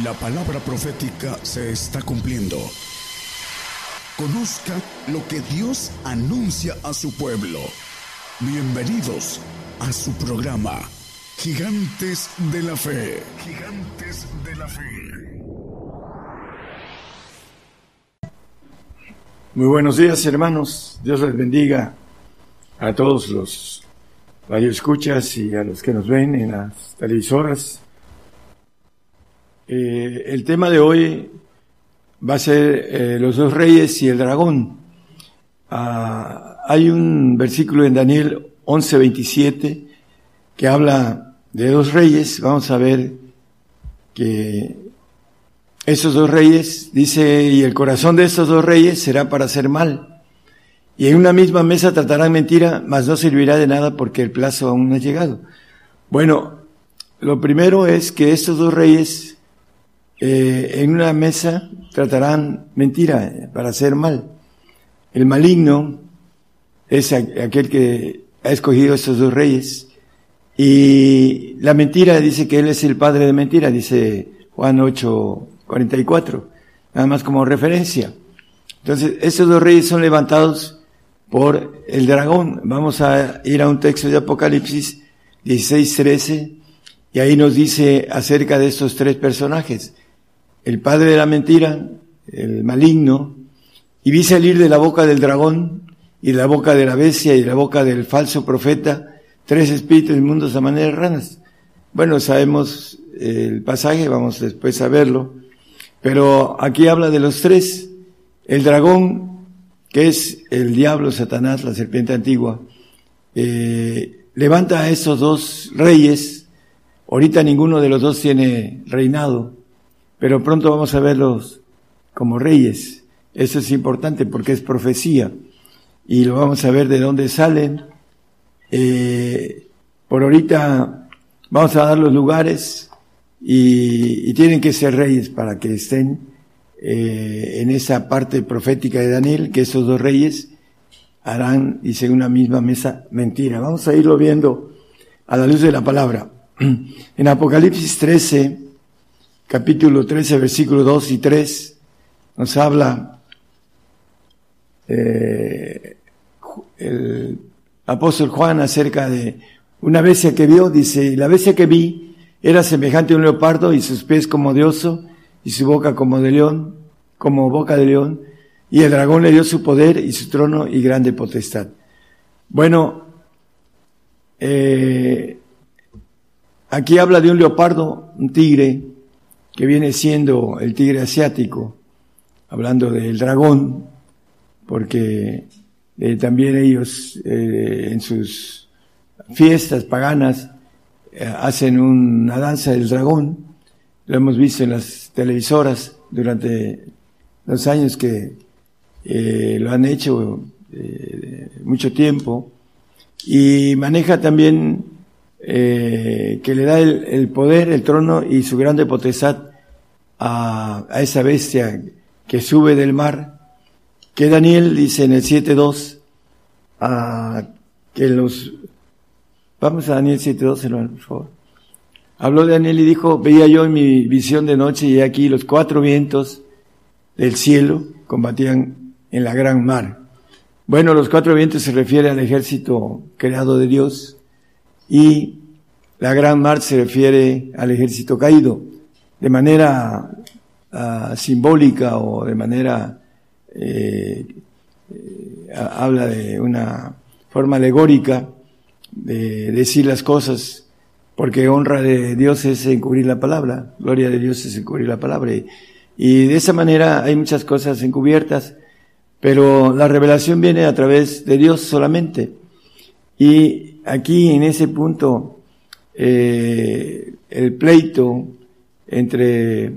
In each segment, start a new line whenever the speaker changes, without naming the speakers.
La palabra profética se está cumpliendo. Conozca lo que Dios anuncia a su pueblo. Bienvenidos a su programa, Gigantes de la Fe. Gigantes de la Fe.
Muy buenos días, hermanos. Dios les bendiga a todos los radioescuchas y a los que nos ven en las televisoras eh, el tema de hoy va a ser eh, los dos reyes y el dragón. Ah, hay un versículo en Daniel 11:27 que habla de dos reyes. Vamos a ver que esos dos reyes, dice, y el corazón de estos dos reyes será para hacer mal. Y en una misma mesa tratarán mentira, mas no servirá de nada porque el plazo aún no ha llegado. Bueno, lo primero es que estos dos reyes eh, en una mesa tratarán mentira para hacer mal. El maligno es aquel que ha escogido estos dos reyes. Y la mentira dice que él es el padre de mentira, dice Juan 8, 44, nada más como referencia. Entonces, estos dos reyes son levantados por el dragón. Vamos a ir a un texto de Apocalipsis 16, 13, y ahí nos dice acerca de estos tres personajes el padre de la mentira, el maligno, y vi salir de la boca del dragón y de la boca de la bestia y de la boca del falso profeta tres espíritus inmundos a manera de ranas. Bueno, sabemos el pasaje, vamos después a verlo, pero aquí habla de los tres. El dragón, que es el diablo, Satanás, la serpiente antigua, eh, levanta a esos dos reyes. Ahorita ninguno de los dos tiene reinado pero pronto vamos a verlos como reyes. Eso es importante porque es profecía y lo vamos a ver de dónde salen. Eh, por ahorita vamos a dar los lugares y, tienen que ser reyes para que estén eh, en esa parte profética de Daniel, que esos dos reyes harán, dice, una misma mesa mentira. Vamos a irlo viendo a la luz de la palabra. En Apocalipsis 13, capítulo 13, versículos 2 y 3, nos habla eh, el apóstol Juan acerca de una bestia que vio, dice, la bestia que vi era semejante a un leopardo y sus pies como de oso y su boca como de león, como boca de león, y el dragón le dio su poder y su trono y grande potestad. Bueno, eh, aquí habla de un leopardo, un tigre, que viene siendo el tigre asiático, hablando del dragón, porque eh, también ellos eh, en sus fiestas paganas eh, hacen una danza del dragón, lo hemos visto en las televisoras durante los años que lo han hecho mucho tiempo, y maneja también eh, que le da el, poder, el trono y su grande potestad a, esa bestia que sube del mar, que Daniel dice en el 7.2, a que los... Vamos a Daniel 7.2, hermano, por favor. Habló Daniel y dijo, veía yo en mi visión de noche y aquí los cuatro vientos del cielo combatían en la gran mar. Bueno, los cuatro vientos se refiere al ejército creado de Dios, y la gran mar se refiere al ejército caído. De manera ah, simbólica o de manera, eh, eh, habla de una forma alegórica de decir las cosas, porque honra de Dios es encubrir la palabra, gloria de Dios es encubrir la palabra. Y, y de esa manera hay muchas cosas encubiertas, pero la revelación viene a través de Dios solamente. Y aquí en ese punto eh, el pleito entre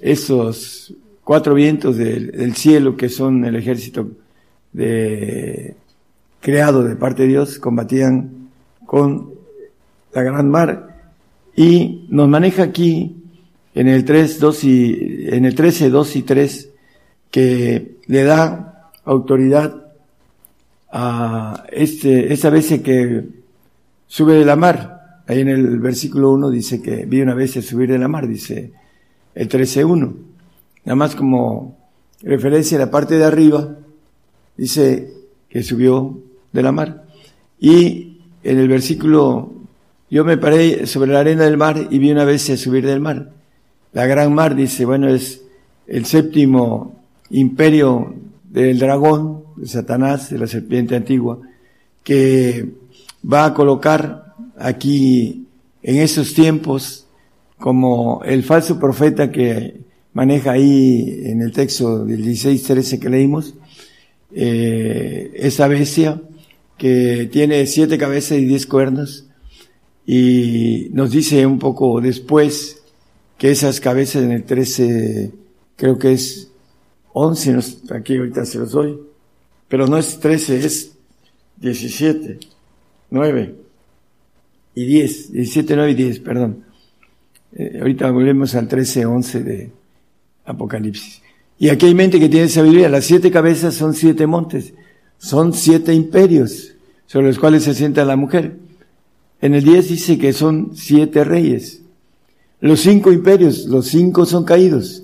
esos cuatro vientos del, cielo que son el ejército de, creado de parte de Dios combatían con la gran mar y nos maneja aquí en el 3, 2 y, en el 13, 2 y 3 que le da autoridad a este, esa vez que sube de la mar. Ahí en el versículo 1 dice que vi una vez subir de la mar, dice el 13.1. Nada más como referencia a la parte de arriba, dice que subió de la mar. Y en el versículo, yo me paré sobre la arena del mar y vi una bestia subir del mar. La gran mar, dice, bueno, es el séptimo imperio del dragón, de Satanás, de la serpiente antigua, que va a colocar aquí en esos tiempos como el falso profeta que maneja ahí en el texto del 16-13 que leímos, eh, esa bestia que tiene siete cabezas y diez cuernos y nos dice un poco después que esas cabezas en el 13 creo que es 11, aquí ahorita se los doy, pero no es 13, es 17, 9 y 10, 17, 9 y 10, perdón. Eh, ahorita volvemos al 13, 11 de Apocalipsis. Y aquí hay mente que tiene sabiduría. Las siete cabezas son siete montes, son siete imperios sobre los cuales se sienta la mujer. En el 10 dice que son siete reyes. Los cinco imperios, los cinco son caídos.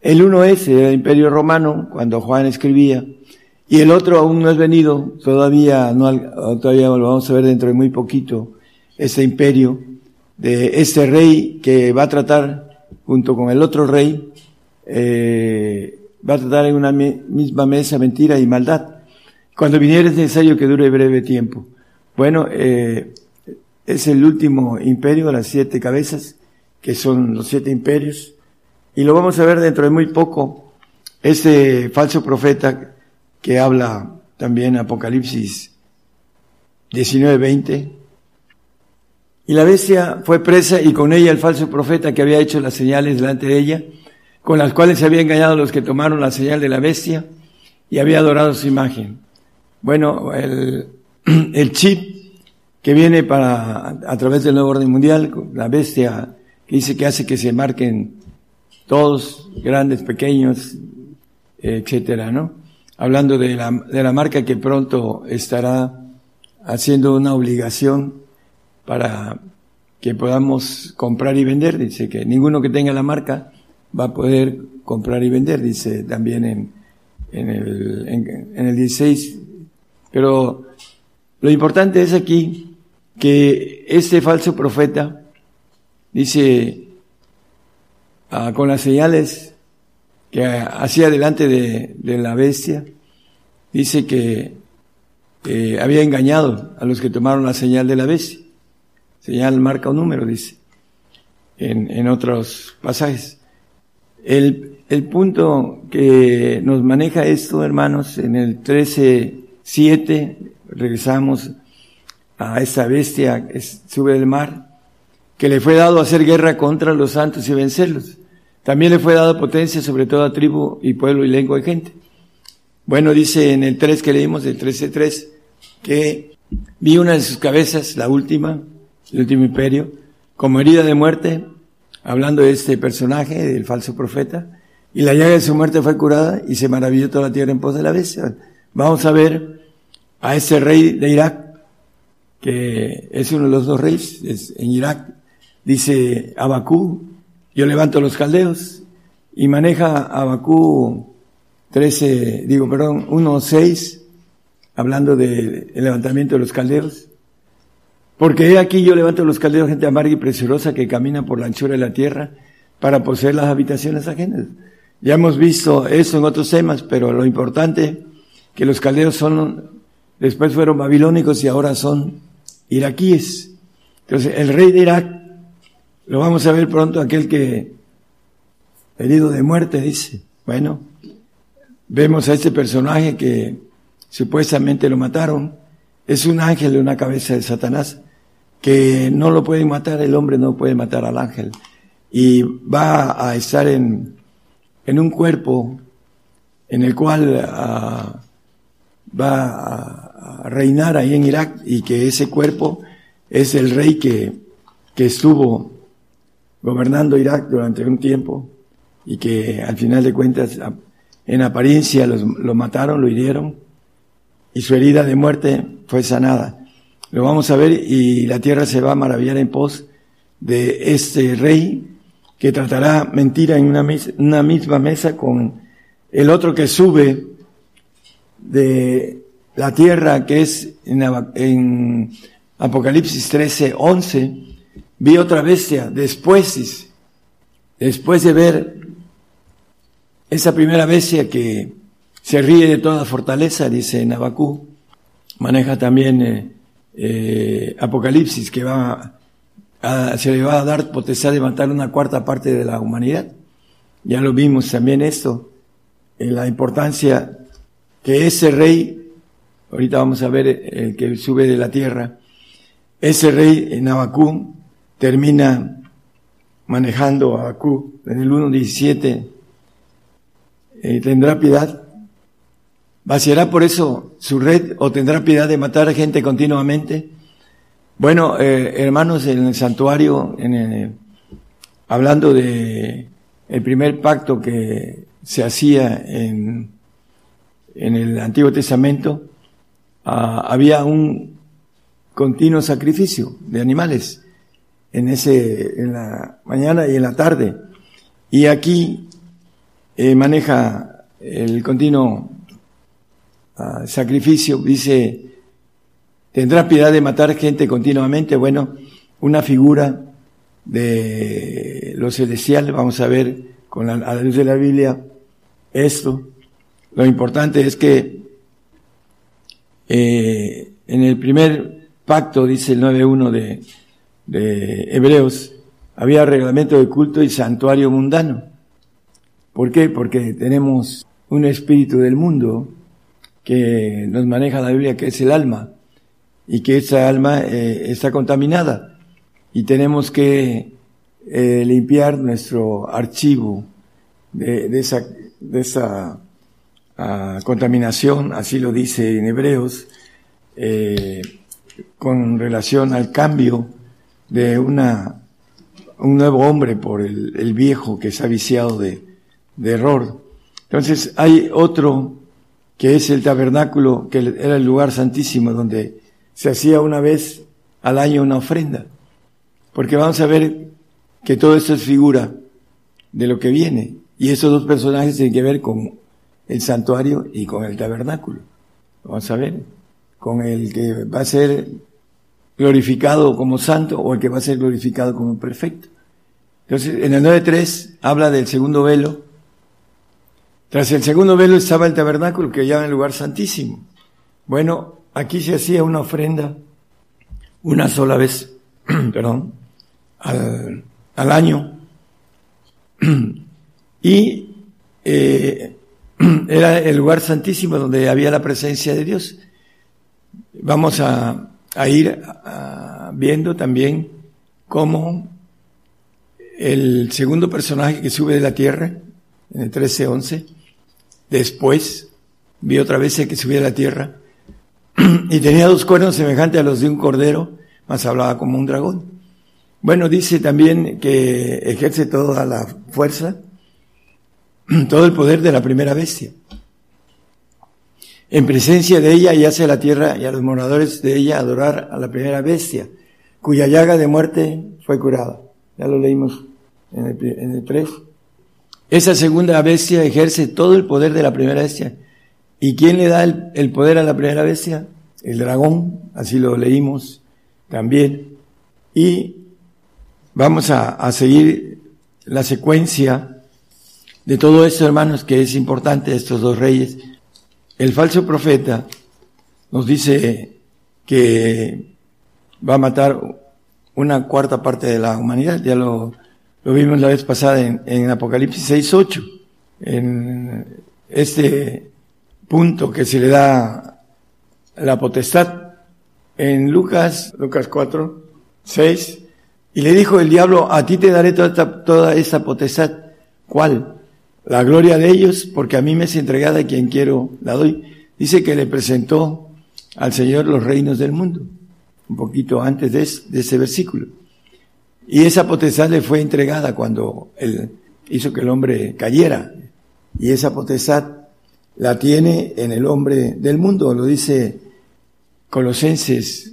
El uno es el imperio romano, cuando Juan escribía, y el otro aún no es venido, todavía no, todavía lo vamos a ver dentro de muy poquito, este imperio de este rey que va a tratar junto con el otro rey, eh, va a tratar en una misma mesa mentira y maldad. Cuando viniera es necesario que dure breve tiempo. Bueno, eh, es el último imperio, las siete cabezas, que son los siete imperios, y lo vamos a ver dentro de muy poco, ese falso profeta que habla también Apocalipsis 19:20. Y la bestia fue presa y con ella el falso profeta que había hecho las señales delante de ella, con las cuales se había engañado a los que tomaron la señal de la bestia y había adorado su imagen. Bueno, el, el chip que viene para, a través del nuevo orden mundial, la bestia que dice que hace que se marquen todos, grandes, pequeños, etcétera, ¿no? Hablando de la, de la marca que pronto estará haciendo una obligación para que podamos comprar y vender. Dice que ninguno que tenga la marca va a poder comprar y vender, dice también en, en, el, en, el 16. Pero lo importante es aquí que este falso profeta dice, Ah, con las señales que hacía delante de, la bestia, dice que había engañado a los que tomaron la señal de la bestia. Señal marca un número, dice, en, en otros pasajes. El, el punto que nos maneja esto, hermanos, en el 13.7, regresamos a esa bestia que sube del mar, que le fue dado hacer guerra contra los santos y vencerlos. También le fue dada potencia sobre toda tribu y pueblo y lengua y gente. Bueno, dice en el 3 que leímos, el 13.3, que vi una de sus cabezas, la última, el último imperio, como herida de muerte, hablando de este personaje, del falso profeta, y la llaga de su muerte fue curada y se maravilló toda la tierra en pos de la bestia. Vamos a ver a ese rey de Irak, que es uno de los dos reyes en Irak, dice Abacú, yo levanto los caldeos y maneja Abacú 13, digo, perdón, 1.6, hablando del levantamiento de los caldeos. Porque he aquí yo levanto los caldeos, gente amarga y preciosa que camina por la anchura de la tierra para poseer las habitaciones ajenas. Ya hemos visto eso en otros temas, pero lo importante que los caldeos son, después fueron babilónicos y ahora son iraquíes. Entonces, el rey de Irak lo vamos a ver pronto, aquel que herido de muerte, dice. Bueno, vemos a este personaje que supuestamente lo mataron. Es un ángel de una cabeza de Satanás que no lo pueden matar, el hombre no puede matar al ángel. Y va a estar en, en un cuerpo en el cual ah, va a reinar ahí en Irak y que ese cuerpo es el rey que, que estuvo gobernando Irak durante un tiempo y que al final de cuentas en apariencia lo mataron, lo hirieron y su herida de muerte fue sanada. Lo vamos a ver y la tierra se va a maravillar en pos de este rey que tratará mentira en una, misma mesa con el otro que sube de la tierra, que es en, en Apocalipsis 13, 11, vi otra bestia después, después de ver esa primera bestia que se ríe de toda fortaleza, dice Nabacú, maneja también eh, eh, Apocalipsis, que va a, se le va a dar potestad de matar una cuarta parte de la humanidad. Ya lo vimos también esto, en la importancia que ese rey, ahorita vamos a ver el que sube de la tierra, ese rey en Abacú termina manejando a Abacú en el 1.17, eh, tendrá piedad, vaciará por eso su red o tendrá piedad de matar a gente continuamente. Bueno, eh, hermanos, en el santuario, hablando de el primer pacto que se hacía en, en el Antiguo Testamento, ah, había un continuo sacrificio de animales en ese, en la mañana y en la tarde. Y aquí eh, maneja el continuo ah, sacrificio, dice, tendrá piedad de matar gente continuamente. Bueno, una figura de lo celestial, vamos a ver con la, a la luz de la Biblia esto. Lo importante es que eh, en el primer pacto, dice el 9.1 de, de Hebreos, había reglamento de culto y santuario mundano. ¿Por qué? Porque tenemos un espíritu del mundo que nos maneja la Biblia, que es el alma, y que esa alma eh, está contaminada. Y tenemos que eh, limpiar nuestro archivo de, esa ah, contaminación, así lo dice en Hebreos. Eh, con relación al cambio de una, un nuevo hombre por el, viejo que se ha viciado de, de error. Entonces hay otro que es el tabernáculo, que era el lugar santísimo donde se hacía una vez al año una ofrenda. Porque vamos a ver que todo esto es figura de lo que viene. Y esos dos personajes tienen que ver con el santuario y con el tabernáculo. Vamos a ver con el que va a ser glorificado como santo o el que va a ser glorificado como perfecto. Entonces, en el 9.3 habla del segundo velo. Tras el segundo velo estaba el tabernáculo que llama el lugar santísimo. Bueno, aquí se hacía una ofrenda una sola vez, perdón, al, al año. y eh, era el lugar santísimo donde había la presencia de Dios vamos a, ir viendo también cómo el segundo personaje que sube de la tierra, en el 13-11, después vi otra vez el que subía de la tierra, y tenía dos cuernos semejantes a los de un cordero, más hablaba como un dragón. Bueno, dice también que ejerce toda la fuerza, todo el poder de la primera bestia en presencia de ella y hace a la tierra y a los moradores de ella adorar a la primera bestia, cuya llaga de muerte fue curada. Ya lo leímos en el, en 3. Esa segunda bestia ejerce todo el poder de la primera bestia. ¿Y quién le da el, poder a la primera bestia? El dragón, así lo leímos también. Y vamos a seguir la secuencia de todo esto, hermanos, que es importante, estos dos reyes el falso profeta nos dice que va a matar una cuarta parte de la humanidad. Ya lo, lo vimos la vez pasada en, en Apocalipsis 6.8. En este punto que se le da la potestad en Lucas, Lucas 4, 6, y le dijo el diablo, a ti te daré toda esta, toda esta potestad. ¿Cuál? La gloria de ellos, porque a mí me es entregada quien quiero la doy. Dice que le presentó al Señor los reinos del mundo, un poquito antes de, ese versículo. Y esa potestad le fue entregada cuando él hizo que el hombre cayera. Y esa potestad la tiene en el hombre del mundo, lo dice Colosenses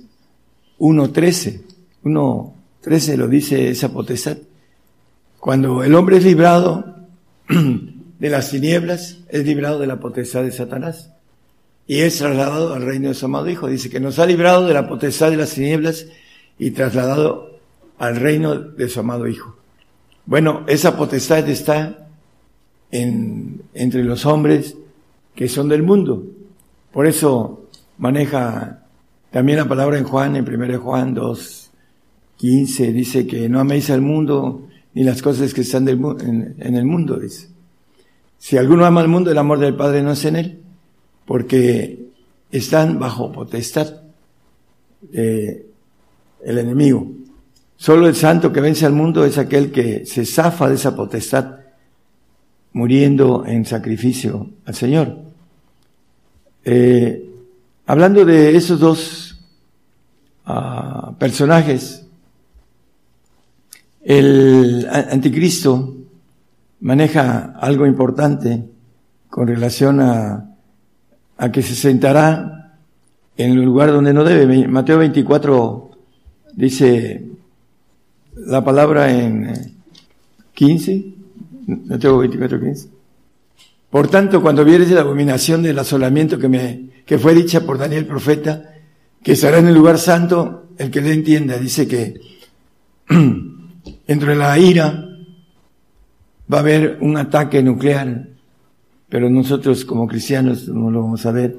1.13. 1.13 lo dice esa potestad. Cuando el hombre es librado de las tinieblas, es librado de la potestad de Satanás y es trasladado al reino de su amado Hijo. Dice que nos ha librado de la potestad de las tinieblas y trasladado al reino de su amado Hijo. Bueno, esa potestad está en, entre los hombres que son del mundo. Por eso maneja también la palabra en Juan, en 1 Juan 2, 15, dice que no améis al mundo ni las cosas que están del, en, en el mundo, dice. Si alguno ama al mundo, el amor del Padre no es en él, porque están bajo potestad del enemigo. Solo el santo que vence al mundo es aquel que se zafa de esa potestad, muriendo en sacrificio al Señor. Eh, hablando de esos dos uh, personajes, el anticristo maneja algo importante con relación a, a que se sentará en el lugar donde no debe. Mateo 24 dice la palabra en 15, Mateo 24, 15. Por tanto, cuando vieres la abominación del asolamiento que me, que fue dicha por Daniel profeta, que estará en el lugar santo, el que le entienda, dice que entre la ira va a haber un ataque nuclear, pero nosotros como cristianos no lo vamos a ver,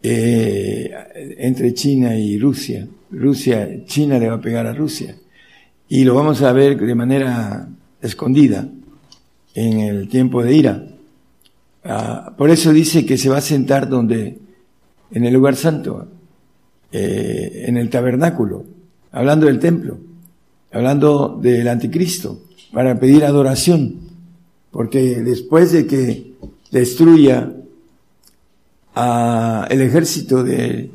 eh, entre China y Rusia. Rusia, China le va a pegar a Rusia. Y lo vamos a ver de manera escondida en el tiempo de ira. Ah, por eso dice que se va a sentar donde, en el lugar santo, eh, en el tabernáculo, hablando del templo hablando del anticristo, para pedir adoración, porque después de que destruya a el ejército de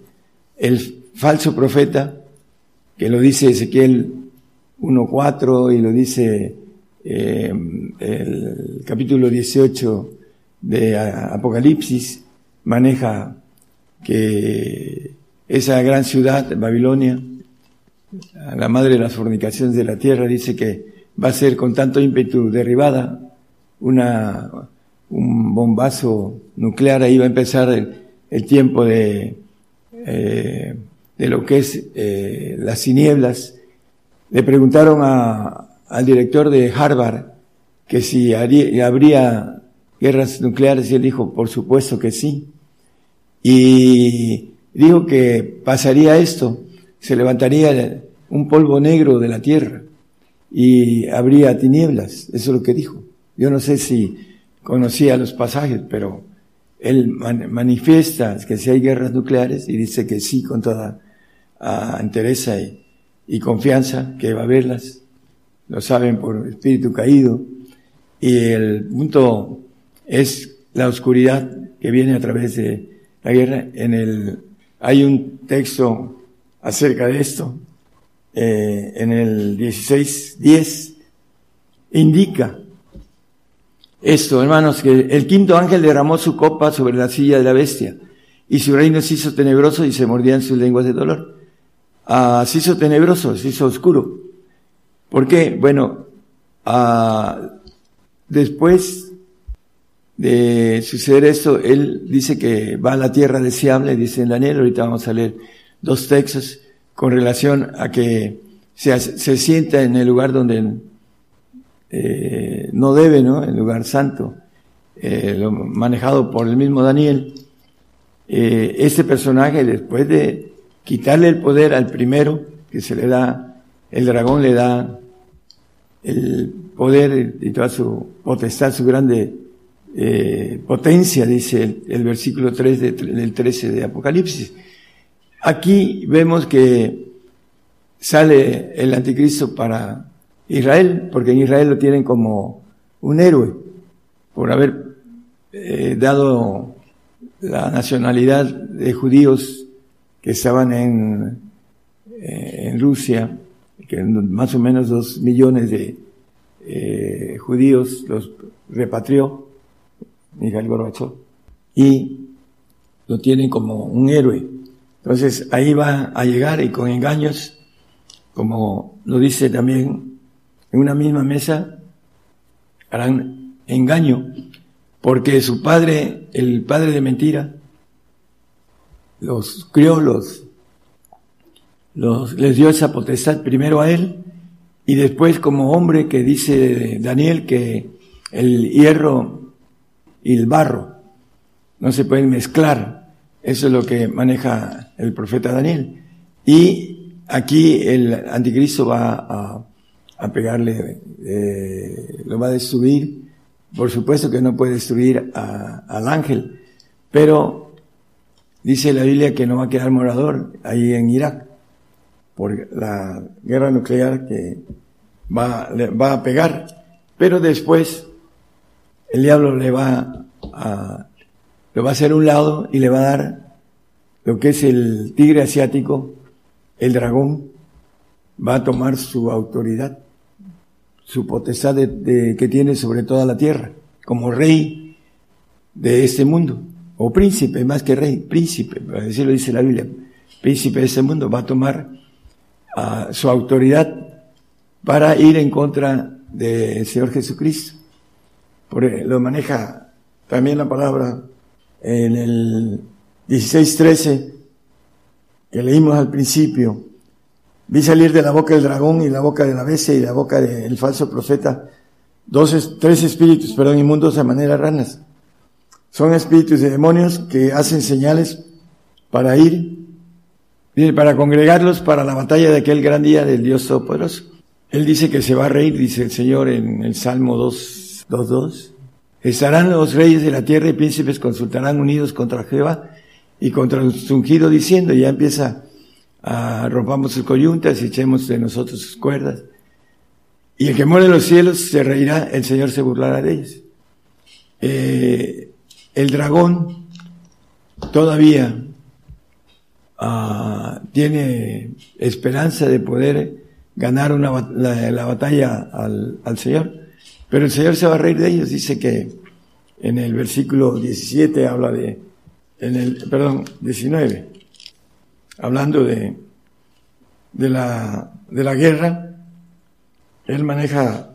el falso profeta, que lo dice Ezequiel 1.4 y lo dice eh, el capítulo 18 de Apocalipsis, maneja que esa gran ciudad, Babilonia, la madre de las fornicaciones de la tierra, dice que va a ser con tanto ímpetu derribada una, un bombazo nuclear, ahí va a empezar el, tiempo de, eh, de lo que es eh, las tinieblas. Le preguntaron a, al director de Harvard que si habría guerras nucleares y él dijo, por supuesto que sí. Y dijo que pasaría esto se levantaría un polvo negro de la tierra y habría tinieblas. Eso es lo que dijo. Yo no sé si conocía los pasajes, pero él manifiesta que si hay guerras nucleares y dice que sí con toda uh, entereza y, y, confianza que va a haberlas. Lo saben por espíritu caído. Y el punto es la oscuridad que viene a través de la guerra. En el, hay un texto acerca de esto, eh, en el 16.10, indica esto, hermanos, que el quinto ángel derramó su copa sobre la silla de la bestia y su reino se hizo tenebroso y se mordían sus lenguas de dolor. Ah, se hizo tenebroso, se hizo oscuro. ¿Por qué? Bueno, ah, después de suceder esto, él dice que va a la tierra deseable, dice en Daniel, ahorita vamos a leer dos textos con relación a que se, se sienta en el lugar donde eh, no debe, ¿no? El lugar santo, eh, manejado por el mismo Daniel. Eh, este personaje, después de quitarle el poder al primero, que se le da, el dragón le da el poder y toda su potestad, su grande eh, potencia, dice el, versículo 3 de, del 13 de Apocalipsis. Aquí vemos que sale el anticristo para Israel, porque en Israel lo tienen como un héroe por haber eh, dado la nacionalidad de judíos que estaban en, eh, en Rusia, que más o menos dos millones de eh, judíos los repatrió Miguel Gorbachev y lo tienen como un héroe. Entonces ahí va a llegar y con engaños, como lo dice también en una misma mesa, harán engaño, porque su padre, el padre de mentira, los crió, los, los, les dio esa potestad primero a él y después como hombre que dice Daniel que el hierro y el barro no se pueden mezclar. Eso es lo que maneja el profeta Daniel. Y aquí el anticristo va a, a pegarle, eh, lo va a destruir. Por supuesto que no puede destruir al ángel, pero dice la Biblia que no va a quedar morador ahí en Irak por la guerra nuclear que va, va a pegar. Pero después el diablo le va a, lo va a hacer un lado y le va a dar lo que es el tigre asiático, el dragón, va a tomar su autoridad, su potestad de, que tiene sobre toda la tierra, como rey de este mundo, o príncipe, más que rey, príncipe, así lo dice la Biblia, príncipe de este mundo, va a tomar uh, su autoridad para ir en contra del Señor Jesucristo. Porque lo maneja también la palabra en el 16.13 que leímos al principio. Vi salir de la boca del dragón y la boca de la bestia y la boca del falso profeta dos, tres espíritus, perdón, inmundos de manera ranas. Son espíritus de demonios que hacen señales para ir, para congregarlos para la batalla de aquel gran día del Dios Todopoderoso. Él dice que se va a reír, dice el Señor en el Salmo 2, 2, Estarán los reyes de la tierra y príncipes consultarán unidos contra Jehová y contra el ungido diciendo, ya empieza a rompamos sus coyuntas y echemos de nosotros sus cuerdas. Y el que muere en los cielos se reirá, el Señor se burlará de ellos. Eh, el dragón todavía ah, tiene esperanza de poder ganar una, la, batalla al, al, Señor. Pero el Señor se va a reír de ellos. Dice que en el versículo 17 habla de, en el, perdón, 19, hablando de, de la, de la guerra. Él maneja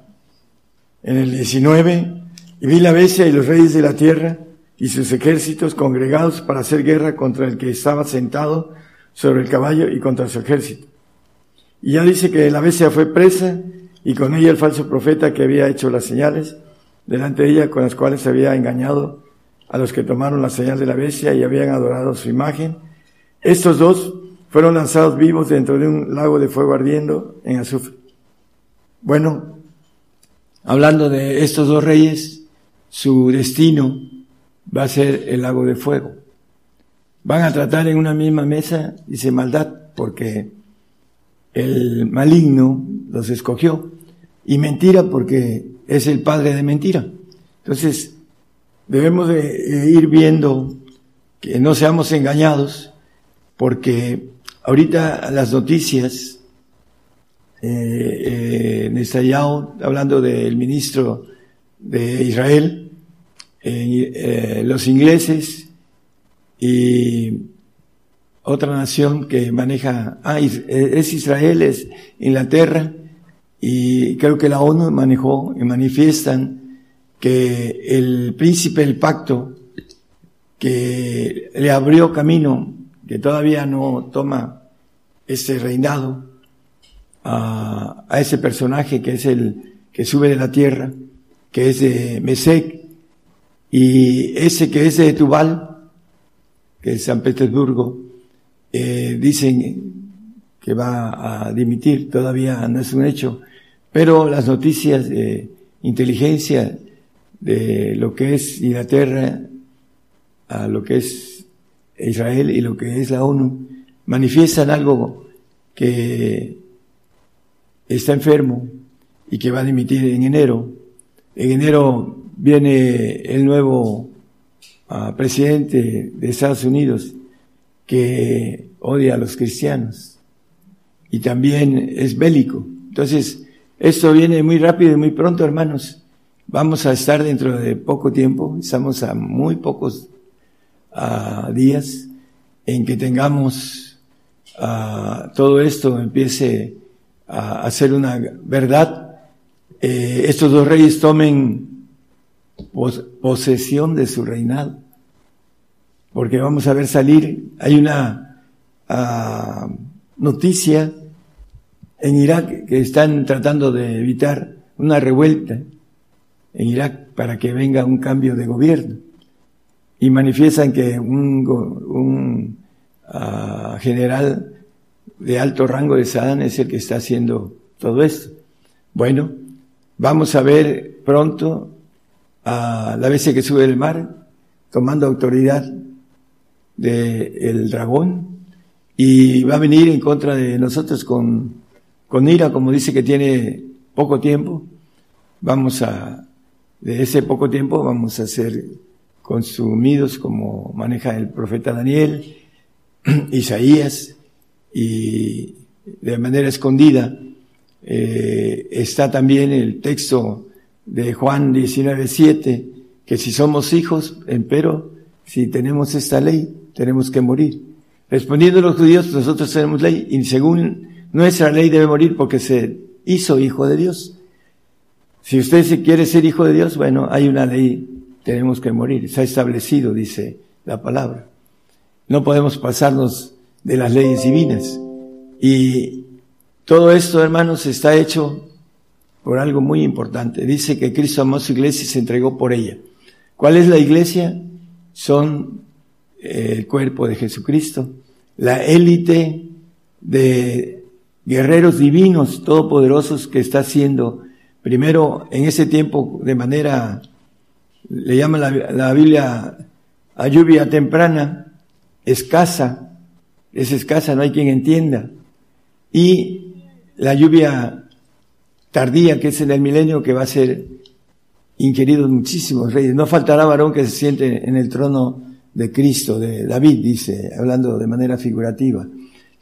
en el 19, y vi la bestia y los reyes de la tierra y sus ejércitos congregados para hacer guerra contra el que estaba sentado sobre el caballo y contra su ejército. Y ya dice que la bestia fue presa y con ella el falso profeta que había hecho las señales delante de ella con las cuales se había engañado a los que tomaron la señal de la bestia y habían adorado su imagen. Estos dos fueron lanzados vivos dentro de un lago de fuego ardiendo en azufre. Bueno, hablando de estos dos reyes, su destino va a ser el lago de fuego. Van a tratar en una misma mesa, dice maldad, porque el maligno los escogió. Y mentira porque es el padre de mentira. Entonces, debemos de ir viendo que no seamos engañados, porque ahorita las noticias, eh, eh, hablando del ministro de Israel, eh, los ingleses y otra nación que maneja, ah, es Israel, es Inglaterra, y creo que la ONU manejó y manifiestan que el príncipe del pacto que le abrió camino, que todavía no toma ese reinado, a, a ese personaje que es el que sube de la tierra, que es de Mesec, y ese que es de Tubal, que es San Petersburgo, eh, dicen que va a dimitir, todavía no es un hecho, pero las noticias de inteligencia de lo que es Inglaterra, a lo que es Israel y lo que es la ONU, manifiestan algo que está enfermo y que va a dimitir en enero. En enero viene el nuevo uh, presidente de Estados Unidos que odia a los cristianos y también es bélico. Entonces, esto viene muy rápido y muy pronto, hermanos. Vamos a estar dentro de poco tiempo, estamos a muy pocos días en que tengamos todo esto empiece a, ser una verdad eh, estos dos reyes tomen posesión de su reinado. Porque vamos a ver salir, hay una ah, noticia en Irak que están tratando de evitar una revuelta en Irak para que venga un cambio de gobierno. Y manifiestan que un, un uh, general de alto rango de Saddam es el que está haciendo todo esto. Bueno, vamos a ver pronto a la vez que sube el mar, tomando autoridad del dragón, y va a venir en contra de nosotros con, con ira, como dice que tiene poco tiempo. Vamos a, de ese poco tiempo, vamos a ser consumidos como maneja el profeta Daniel, Isaías, y de manera escondida eh, está también el texto de Juan 19.7, que si somos hijos, pero si tenemos esta ley, tenemos que morir. Respondiendo a los judíos, nosotros tenemos ley y según nuestra ley debe morir porque se hizo hijo de Dios. Si usted se quiere ser hijo de Dios, bueno, hay una ley, tenemos que morir. Está establecido, dice la palabra. No podemos pasarnos de las leyes divinas. Y todo esto, hermanos, está hecho por algo muy importante. Dice que Cristo amó su iglesia y se entregó por ella. ¿Cuál es la iglesia? Son eh, el cuerpo de Jesucristo, la élite de guerreros divinos, todopoderosos que está haciendo, primero en ese tiempo de manera, le llama la, la Biblia a lluvia temprana, escasa, es escasa, no hay quien entienda, y la lluvia tardía, que es en el milenio, que va a ser inquiridos muchísimos reyes. No faltará varón que se siente en el trono de Cristo, de David, dice, hablando de manera figurativa.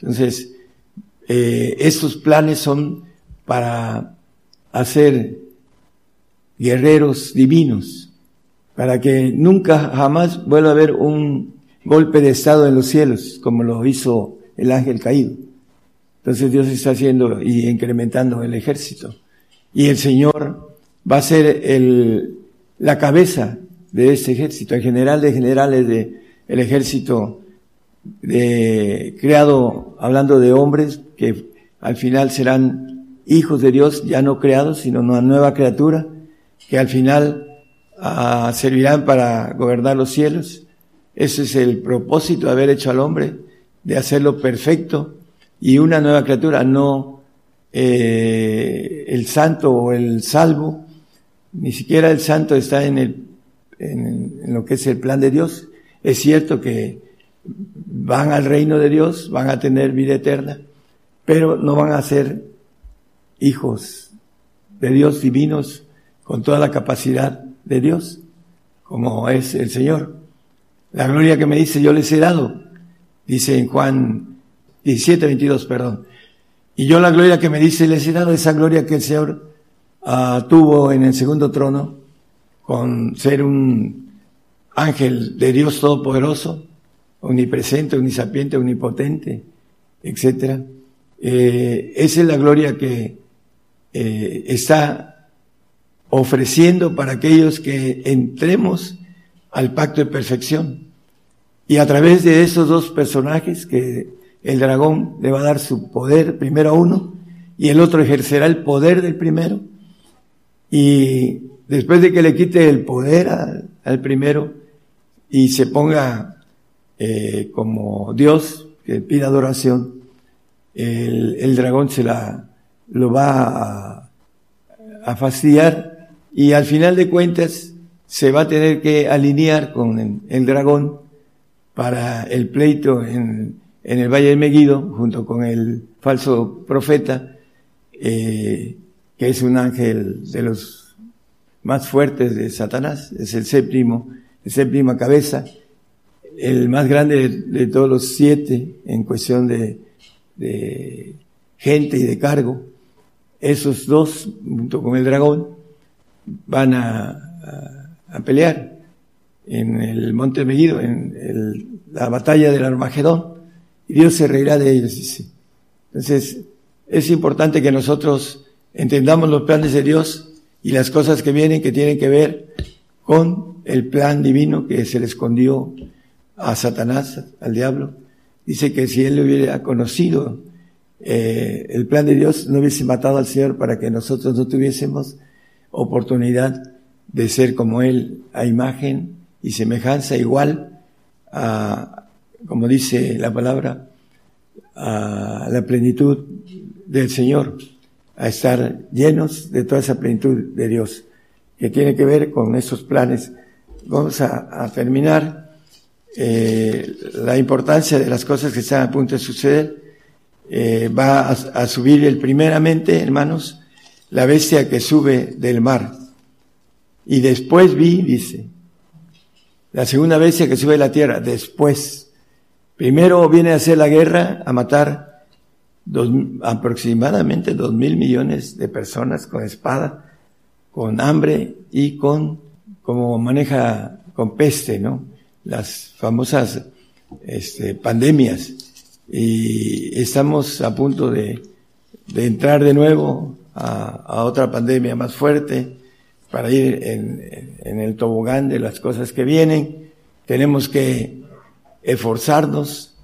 Entonces, eh, estos planes son para hacer guerreros divinos, para que nunca jamás vuelva a haber un golpe de estado en los cielos, como lo hizo el ángel caído. Entonces Dios está haciendo y incrementando el ejército. Y el Señor va a ser el, la cabeza de ese ejército, el general de generales de el ejército de, creado hablando de hombres que al final serán hijos de Dios, ya no creados, sino una nueva criatura, que al final ah, servirán para gobernar los cielos. Ese es el propósito de haber hecho al hombre, de hacerlo perfecto y una nueva criatura, no eh, el santo o el salvo, ni siquiera el santo está en, lo que es el plan de Dios. Es cierto que van al reino de Dios, van a tener vida eterna, pero no van a ser hijos de Dios divinos con toda la capacidad de Dios, como es el Señor. La gloria que me dice yo les he dado, dice en Juan 17, 22, perdón. Y yo la gloria que me dice les he dado, esa gloria que el Señor uh, tuvo en el segundo trono, con ser un ángel de Dios Todopoderoso, omnipresente, omnisapiente, omnipotente, etcétera. Eh, esa es la gloria que eh, está ofreciendo para aquellos que entremos al pacto de perfección. Y a través de esos dos personajes que el dragón le va a dar su poder primero a uno y el otro ejercerá el poder del primero. Y después de que le quite el poder al primero y se ponga eh, como Dios, que pida adoración, el, el, dragón se la lo va a, fastidiar y al final de cuentas se va a tener que alinear con el, dragón para el pleito en, en, el Valle de Meguido, junto con el falso profeta, eh, que es un ángel de los más fuertes de Satanás, es el séptimo, el séptima cabeza, el más grande de, todos los siete en cuestión de, de, gente y de cargo. Esos dos, junto con el dragón, van a, a, pelear en el Monte Meguido, en la batalla del Armagedón, y Dios se reirá de ellos, dice. Entonces, es importante que nosotros entendamos los planes de Dios y las cosas que vienen que tienen que ver con el plan divino que se le escondió a Satanás, al diablo. Dice que si él hubiera conocido eh, el plan de Dios, no hubiese matado al Señor para que nosotros no tuviésemos oportunidad de ser como Él a imagen y semejanza igual a, como dice la palabra, a la plenitud del Señor, a estar llenos de toda esa plenitud de Dios, que tiene que ver con esos planes. Vamos a, terminar eh, la importancia de las cosas que están a punto de suceder. Eh, va a, subir el primeramente, hermanos, la bestia que sube del mar. Y después vi, dice, la segunda bestia que sube de la tierra, después. Primero viene a hacer la guerra, a matar dos, aproximadamente dos mil millones de personas con espada, con hambre y con, como maneja con peste, ¿no? Las famosas este, pandemias. Y estamos a punto de, de entrar de nuevo a, otra pandemia más fuerte, para ir en, el tobogán de las cosas que vienen. Tenemos que esforzarnos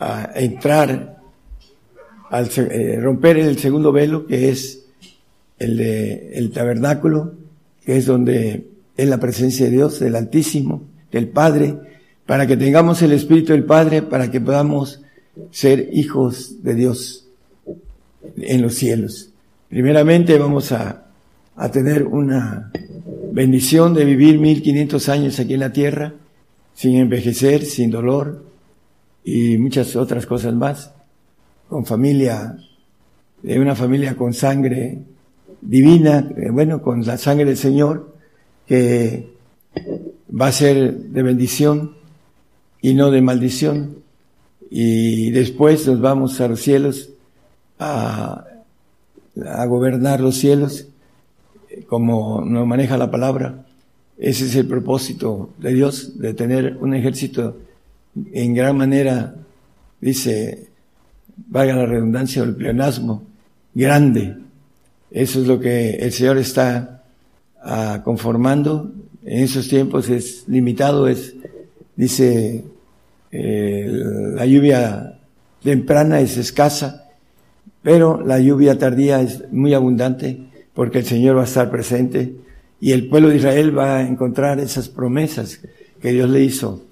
a entrar, al eh, romper el segundo velo, que es el de el tabernáculo, que es donde es la presencia de Dios, del Altísimo, del Padre, para que tengamos el Espíritu del Padre, para que podamos ser hijos de Dios en los cielos. Primeramente vamos a, tener una bendición de vivir 1500 años aquí en la tierra, sin envejecer, sin dolor y muchas otras cosas más, con familia, de una familia con sangre divina, eh, bueno, con la sangre del Señor, que va a ser de bendición y no de maldición. Y después nos vamos a los cielos a a gobernar los cielos, como nos maneja la palabra. Ese es el propósito de Dios, de tener un ejército en gran manera, dice, valga la redundancia, el pleonasmo, grande. Eso es lo que el Señor está ah, conformando. En esos tiempos es limitado, es, dice, eh, la lluvia temprana es escasa, pero la lluvia tardía es muy abundante porque el Señor va a estar presente y el pueblo de Israel va a encontrar esas promesas que Dios le hizo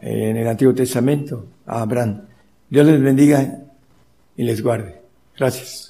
en el Antiguo Testamento a Abraham. Dios les bendiga y les guarde. Gracias.